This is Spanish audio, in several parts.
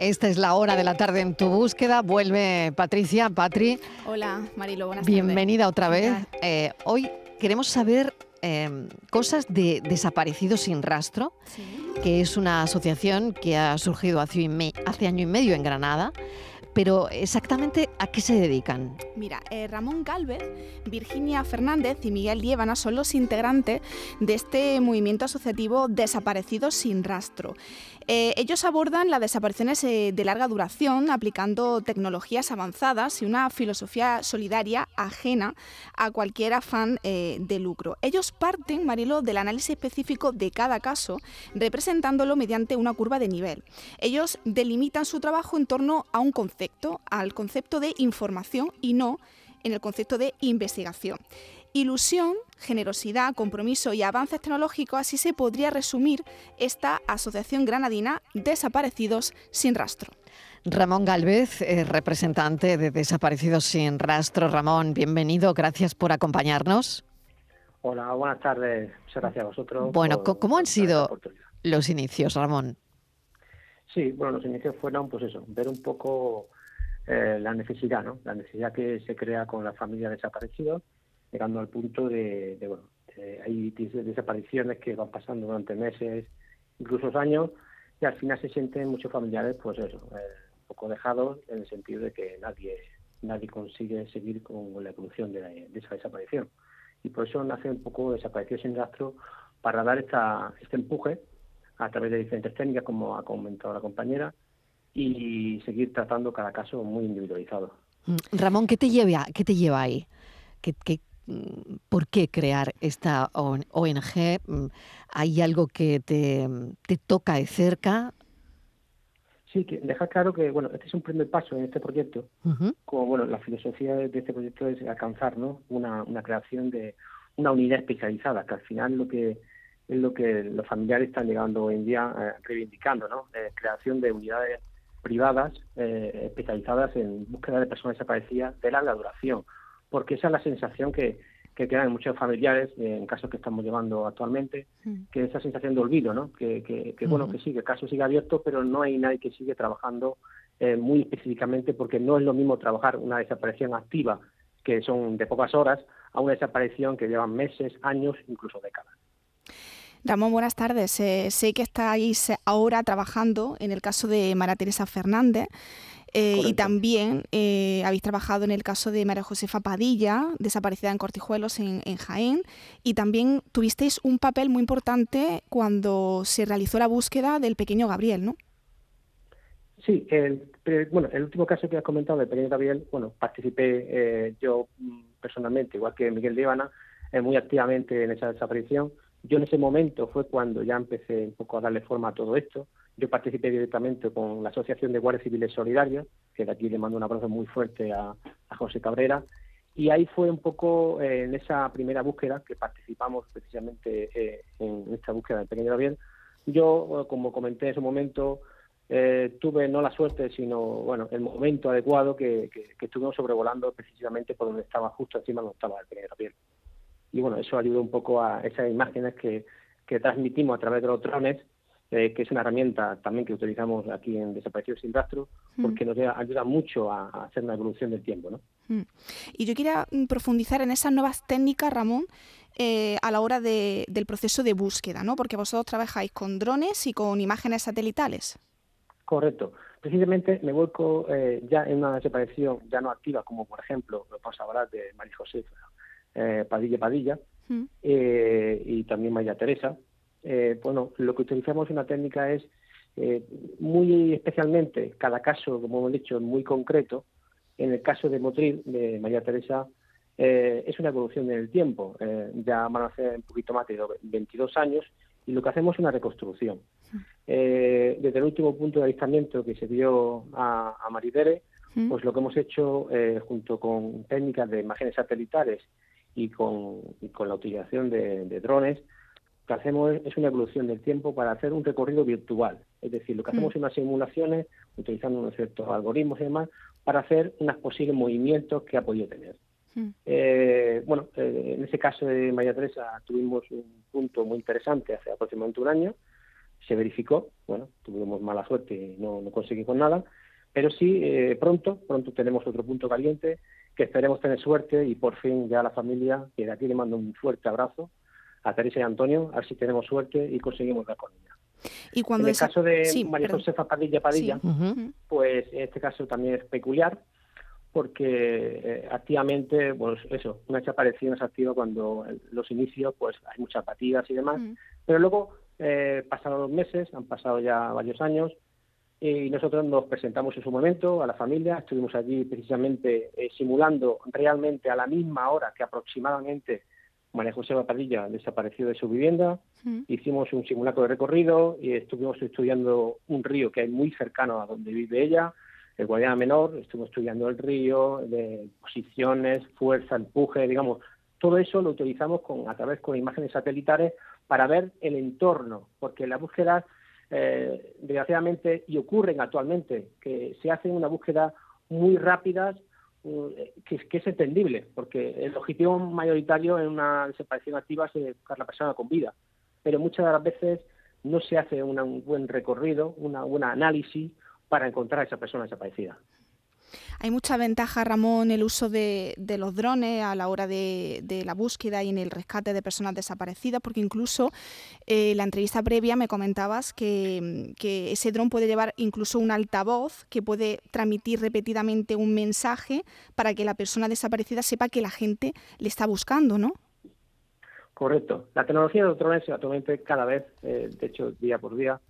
Esta es la hora de la tarde en tu búsqueda. Vuelve Patricia, Patri. Hola, Marilo, buenas Bienvenida otra vez. Eh, hoy queremos saber em, cosas de Desaparecidos sin Rastro, que es una asociación que ha surgido hace, hace año y medio en Granada pero exactamente a qué se dedican. Mira, eh, Ramón Galvez, Virginia Fernández y Miguel Liébana son los integrantes de este movimiento asociativo Desaparecidos sin Rastro. Eh, ellos abordan las desapariciones eh, de larga duración aplicando tecnologías avanzadas y una filosofía solidaria ajena a cualquier afán de lucro. Ellos parten, Marilo, del análisis específico de cada caso, representándolo mediante una curva de nivel. Ellos delimitan su trabajo en torno a un concepto al concepto de información y no en el concepto de investigación. Ilusión, generosidad, compromiso y avances tecnológicos, así se podría resumir esta Asociación Granadina Desaparecidos sin Rastro. Ramón Galvez, eh, representante de Desaparecidos sin Rastro. Ramón, bienvenido, gracias por acompañarnos. Hola, buenas tardes. Muchas gracias a vosotros. Bueno, ¿cómo han sido los inicios, Ramón? Sí, bueno, los inicios fueron, pues eso, ver un poco eh, la necesidad, ¿no? La necesidad que se crea con la familia desaparecidos, llegando al punto de, bueno, hay desapariciones que van pasando durante meses, incluso años, y al final se sienten muchos familiares, pues eso, eh, un poco dejados en el sentido de que nadie nadie consigue seguir con la evolución de, esa desaparición. Y por eso nace un poco Desaparecidos sin rastro para dar esta, este empuje a través de diferentes técnicas, como ha comentado la compañera, y seguir tratando cada caso muy individualizado. Mm, Ramón, ¿qué te lleva, qué te lleva ahí? ¿Qué, mm, por qué crear esta ONG? Mm, ¿Hay algo que te, toca de cerca? Sí, que deja claro que bueno, este es un primer paso en este proyecto. Como bueno, la filosofía de este proyecto es alcanzar ¿no? una, una creación de una unidad especializada, que al final lo que es lo que los familiares están llegando hoy en día eh, reivindicando, ¿no? creación de unidades privadas eh, especializadas en búsqueda de personas desaparecidas de larga duración, porque esa es la sensación que, que quedan muchos familiares eh, en casos que estamos llevando actualmente, mm. que esa sensación de olvido, ¿no? Que, que, bueno, que sí, que el caso sigue abierto, pero no hay nadie que sigue trabajando muy específicamente, porque no es lo mismo trabajar una desaparición activa, que son de pocas horas, a una desaparición que llevan meses, años, incluso décadas. Ramón, buenas tardes. Eh, sé que estáis ahora trabajando en el caso de María Teresa Fernández. Eh, y también eh, habéis trabajado en el caso de María Josefa Padilla, desaparecida en Cortijuelos, en, Jaén, y también tuvisteis un papel muy importante cuando se realizó la búsqueda del pequeño Gabriel, ¿no? Sí, el, bueno, el último caso que has comentado del pequeño Gabriel, bueno, participé yo mm, personalmente, igual que Miguel de Ivana, muy activamente en esa desaparición. Yo en ese momento fue cuando ya empecé un poco a darle forma a todo esto. Yo participé directamente con la Asociación de Guardias Civiles Solidarios, que de aquí le mando un abrazo muy fuerte a, José Cabrera, y ahí fue un poco eh, en esa primera búsqueda que participamos precisamente eh, en esta búsqueda del pequeño Gabriel. Yo, como comenté en ese momento, eh, tuve no la suerte, sino bueno el momento adecuado que, que, estuvimos sobrevolando precisamente por donde estaba, justo encima donde estaba el pequeño Gabriel y bueno, eso ayuda un poco a esas imágenes que, transmitimos a través de los drones, eh, que es una herramienta también que utilizamos aquí en Desaparecidos sin Rastro, mm. porque nos ayuda mucho a, hacer una evolución del tiempo. ¿no? Mm. Y yo quería mm, profundizar en esas nuevas técnicas, Ramón, eh, a la hora del proceso de búsqueda, ¿no? porque vosotros trabajáis con drones y con imágenes satelitales. Correcto. Precisamente me vuelco eh, ya en una desaparición ya no activa, como por ejemplo, lo vamos a hablar de María José eh, Padilla Padilla mm. eh, y también María Teresa. Eh, bueno, lo que utilizamos en una técnica es muy especialmente, cada caso, como hemos dicho, muy concreto. En el caso de Motril, de María Teresa, es una evolución en el tiempo. ya van a ser un poquito más de 22 años y lo que hacemos es una reconstrucción. Desde el último punto de avistamiento que se dio a, a Maridere, pues lo que hemos hecho junto con técnicas de imágenes satelitales y con, con la utilización de, drones, lo que hacemos es una evolución del tiempo para hacer un recorrido virtual. Es decir, lo que hacemos mm. es unas simulaciones, utilizando unos ciertos algoritmos y demás, para hacer unos posibles movimientos que ha podido tener. Mm. Eh, bueno, eh, en ese caso de María Teresa tuvimos un punto muy interesante hace aproximadamente un año. se verificó, bueno, tuvimos mala suerte y no, no conseguimos nada, pero sí, eh, pronto, pronto tenemos otro punto caliente, que esperemos tener suerte y por fin ya la familia, que de aquí le mando un fuerte abrazo a Teresa y Antonio, a ver si tenemos suerte y conseguimos dar con ella. Y cuando en el caso de María Josefa Padilla Padilla, pues este caso también es peculiar porque eh, activamente, pues eso, una desaparición es activa cuando los inicios, pues hay muchas batidas y demás, pero luego eh, pasaron los meses, han pasado ya varios años, y nosotros nos presentamos en su momento a la familia, estuvimos allí precisamente eh, simulando realmente a la misma hora que aproximadamente María José Padilla desapareció de su vivienda, hicimos un simulacro de recorrido y estuvimos estudiando un río que hay muy cercano a donde vive ella, el Guadiana Menor, estuvimos estudiando el río, de posiciones, fuerza, empuje, digamos, todo eso lo utilizamos con, a través con imágenes satelitares para ver el entorno, porque las búsquedas, eh, desgraciadamente, y ocurren actualmente, que se hacen una búsqueda muy rápidas, eh, que, que, es entendible, porque el objetivo mayoritario en una desaparición activa es buscar la persona con vida, pero muchas de las veces no se hace un buen recorrido, una buena análisis, para encontrar a esa persona desaparecida. Hay mucha ventaja, Ramón, el uso de, los drones a la hora de, la búsqueda y en el rescate de personas desaparecidas, porque incluso eh, la entrevista previa me comentabas que, ese dron puede llevar incluso un altavoz que puede transmitir repetidamente un mensaje para que la persona desaparecida sepa que la gente le está buscando, ¿no? Correcto. La tecnología de los drones actualmente cada vez, eh, de hecho día por día,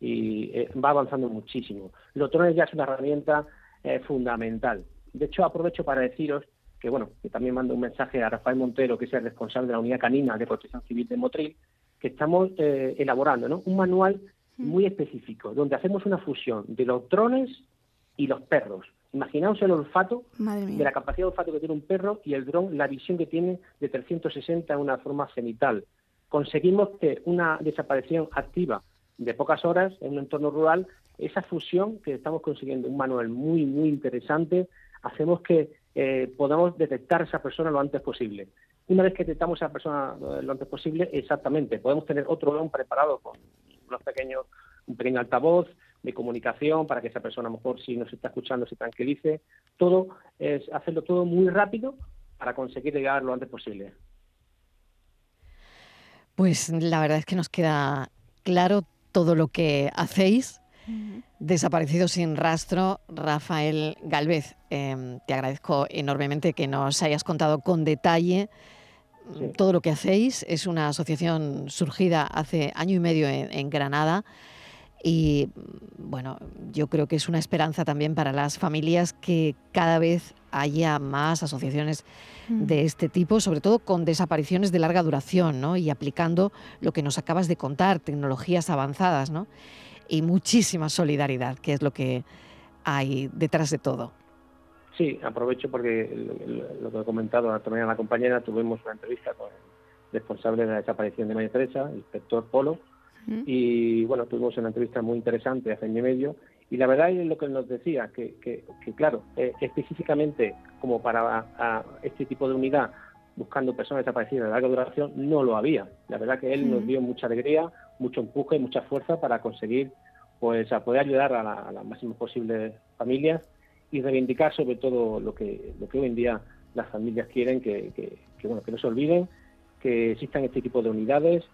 y eh, va avanzando muchísimo. Los drones ya es una herramienta eh, fundamental. De hecho, aprovecho para deciros que, bueno, que también mando un mensaje a Rafael Montero, que es el responsable de la Unidad Canina de Protección Civil de Motril, que estamos eh, elaborando ¿no? un manual mm. muy específico, donde hacemos una fusión de los drones y los perros. Imaginaos el olfato, de la capacidad de olfato que tiene un perro y el dron, la visión que tiene de 360 en una forma cenital. Conseguimos que una desaparición activa de pocas horas en un entorno rural, esa fusión que estamos consiguiendo, un manual muy, muy interesante, hacemos que eh, podamos detectar a esa persona lo antes posible. Una vez que detectamos a esa persona eh, lo antes posible, exactamente, podemos tener otro dron preparado con unos pequeños, un pequeño altavoz de comunicación para que esa persona, a lo mejor, si nos está escuchando, se tranquilice. Todo es hacerlo todo muy rápido para conseguir llegar lo antes posible. Pues la verdad es que nos queda claro todo lo que hacéis. Desaparecido sin rastro, Rafael Galvez, em, te agradezco enormemente que nos hayas contado con detalle mm, todo lo que hacéis. Es una asociación surgida hace año y medio en Granada y mm, bueno, yo creo que es una esperanza también para las familias que cada vez haya más asociaciones de este tipo, sobre todo con desapariciones de larga duración, ¿no? Y aplicando lo que nos acabas de contar, tecnologías avanzadas, ¿no? Y muchísima solidaridad, que es lo que hay detrás de todo. Sí, aprovecho porque lo, que he comentado también a la compañera, tuvimos una entrevista con el responsable de la desaparición de María Teresa, el inspector Polo, y bueno, tuvimos una entrevista muy interesante hace año y medio y la verdad es lo que nos decía, que, que, claro, eh, específicamente como para este tipo de unidad, buscando personas desaparecidas de larga duración, no lo había. La verdad que él nos dio mucha alegría, mucho empuje, mucha fuerza para conseguir pues a poder ayudar a, las máximas posibles familias y reivindicar sobre todo lo que, lo que hoy en día las familias quieren, que, bueno, que no se olviden, que existan este tipo de unidades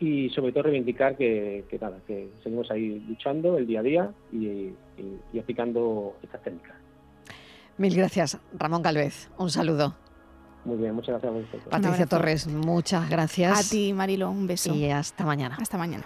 y sobre todo reivindicar que, nada, que seguimos ahí luchando el día a día y, aplicando estas técnicas. Mil gracias, Ramón Galvez. Un saludo. Muy bien, muchas gracias. Patricia Torres, muchas gracias. A ti, Marilo, un beso. Y hasta mañana. Hasta mañana.